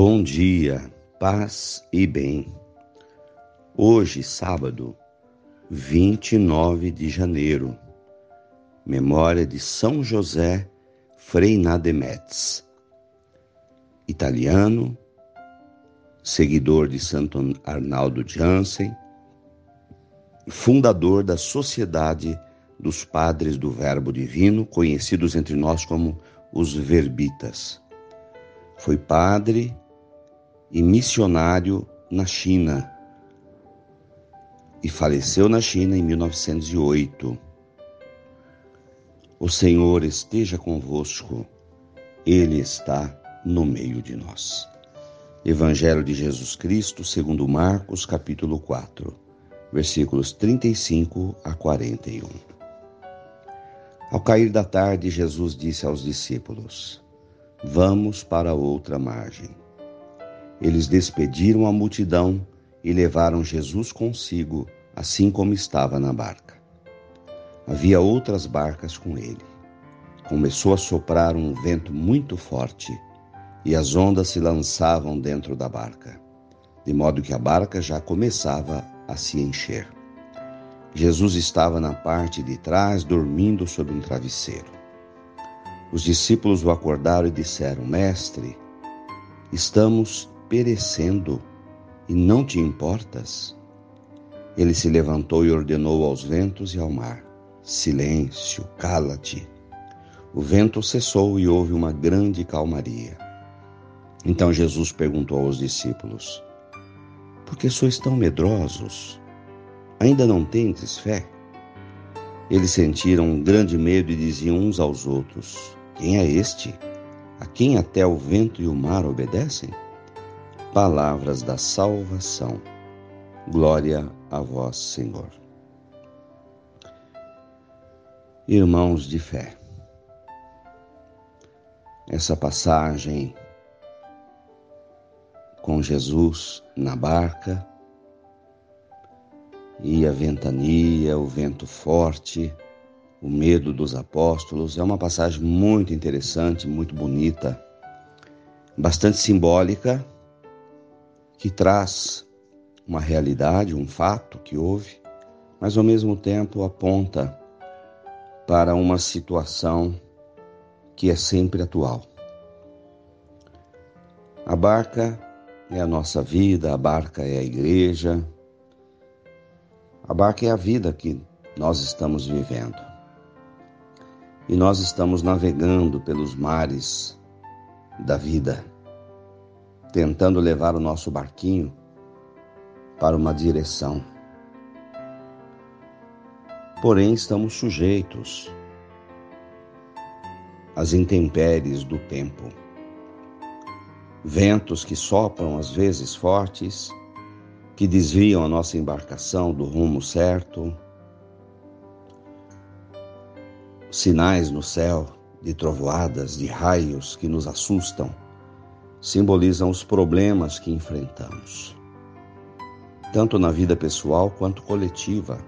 Bom dia, paz e bem. Hoje, sábado, 29 de janeiro, memória de São José Freinade Metz, italiano, seguidor de Santo Arnaldo Jansen, fundador da Sociedade dos Padres do Verbo Divino, conhecidos entre nós como os Verbitas. Foi padre e missionário na China e faleceu na China em 1908. O Senhor esteja convosco, Ele está no meio de nós. Evangelho de Jesus Cristo, segundo Marcos, capítulo 4, versículos 35 a 41. Ao cair da tarde, Jesus disse aos discípulos: Vamos para outra margem. Eles despediram a multidão e levaram Jesus consigo, assim como estava na barca. Havia outras barcas com ele. Começou a soprar um vento muito forte e as ondas se lançavam dentro da barca, de modo que a barca já começava a se encher. Jesus estava na parte de trás, dormindo sobre um travesseiro. Os discípulos o acordaram e disseram: Mestre, estamos perecendo e não te importas? Ele se levantou e ordenou aos ventos e ao mar: Silêncio, cala-te. O vento cessou e houve uma grande calmaria. Então Jesus perguntou aos discípulos: Por que sois tão medrosos? Ainda não tendes fé? Eles sentiram um grande medo e diziam uns aos outros: quem é este? A quem até o vento e o mar obedecem? Palavras da salvação. Glória a vós, Senhor. Irmãos de fé, essa passagem com Jesus na barca e a ventania, o vento forte, o medo dos apóstolos. É uma passagem muito interessante, muito bonita, bastante simbólica, que traz uma realidade, um fato que houve, mas ao mesmo tempo aponta para uma situação que é sempre atual. A barca é a nossa vida, a barca é a igreja, a barca é a vida que nós estamos vivendo e nós estamos navegando pelos mares da vida, tentando levar o nosso barquinho para uma direção. Porém, estamos sujeitos às intempéries do tempo. Ventos que sopram às vezes fortes, que desviam a nossa embarcação do rumo certo sinais no céu de trovoadas, de raios que nos assustam, simbolizam os problemas que enfrentamos, tanto na vida pessoal quanto coletiva.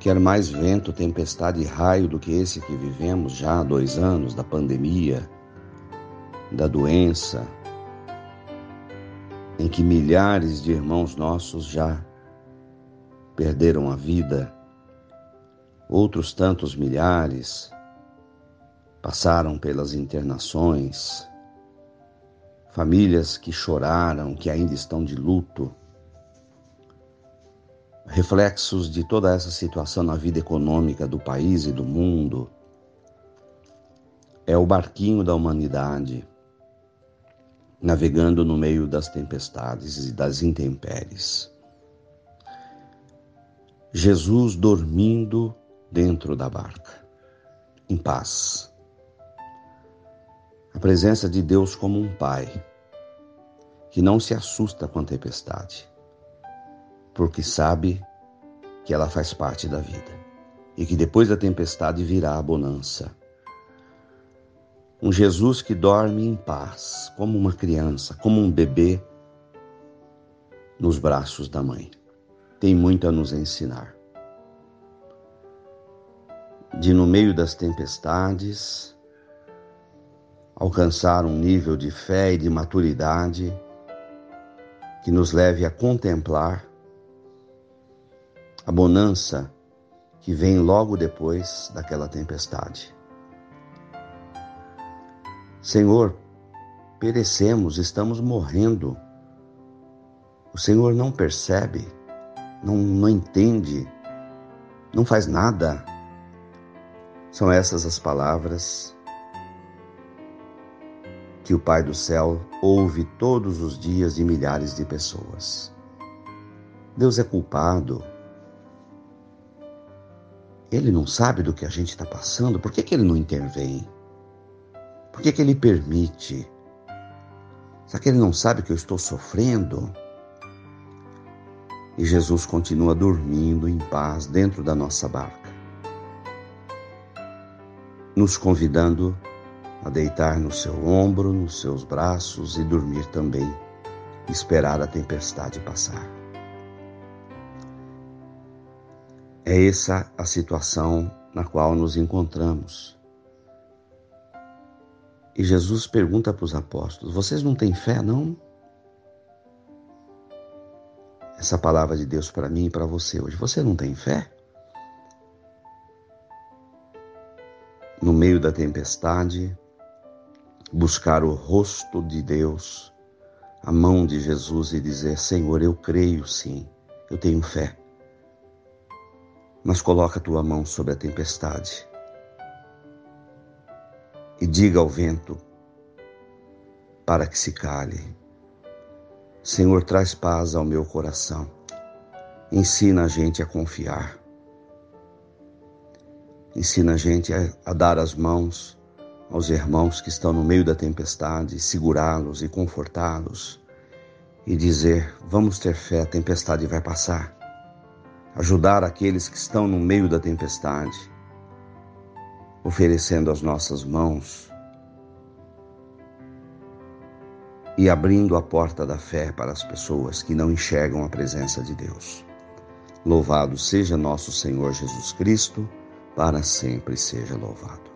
Quer mais vento, tempestade e raio do que esse que vivemos já há dois anos da pandemia, da doença, em que milhares de irmãos nossos já perderam a vida Outros tantos milhares passaram pelas internações, famílias que choraram, que ainda estão de luto. Reflexos de toda essa situação na vida econômica do país e do mundo. É o barquinho da humanidade navegando no meio das tempestades e das intempéries. Jesus dormindo dentro da barca, em paz. Presença de Deus como um pai que não se assusta com a tempestade, porque sabe que ela faz parte da vida e que depois da tempestade virá a bonança. Um Jesus que dorme em paz, como uma criança, como um bebê nos braços da mãe. Tem muito a nos ensinar de no meio das tempestades alcançar um nível de fé e de maturidade que nos leve a contemplar a bonança que vem logo depois daquela tempestade. Senhor, perecemos, estamos morrendo. O Senhor não percebe, não, não entende, não faz nada. São essas as palavras que o Pai do céu ouve todos os dias de milhares de pessoas. Deus é culpado. Ele não sabe do que a gente está passando, por que, que ele não intervém? Por que, que ele permite? Será que ele não sabe que eu estou sofrendo? E Jesus continua dormindo em paz dentro da nossa barca, nos convidando a deitar no seu ombro, nos seus braços e dormir também, esperar a tempestade passar. É essa a situação na qual nos encontramos. E Jesus pergunta para os apóstolos: Vocês não têm fé, não? Essa palavra de Deus para mim e para você hoje. Você não tem fé? No meio da tempestade, buscar o rosto de Deus, a mão de Jesus e dizer: Senhor, eu creio sim, eu tenho fé. Mas coloca a tua mão sobre a tempestade e diga ao vento para que se cale. Senhor, traz paz ao meu coração. Ensina a gente a confiar. Ensina a gente a, a dar as mãos aos irmãos que estão no meio da tempestade, segurá-los e confortá-los e dizer: Vamos ter fé, a tempestade vai passar. Ajudar aqueles que estão no meio da tempestade, oferecendo as nossas mãos e abrindo a porta da fé para as pessoas que não enxergam a presença de Deus. Louvado seja nosso Senhor Jesus Cristo, para sempre seja louvado.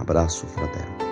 Abraço fraterno.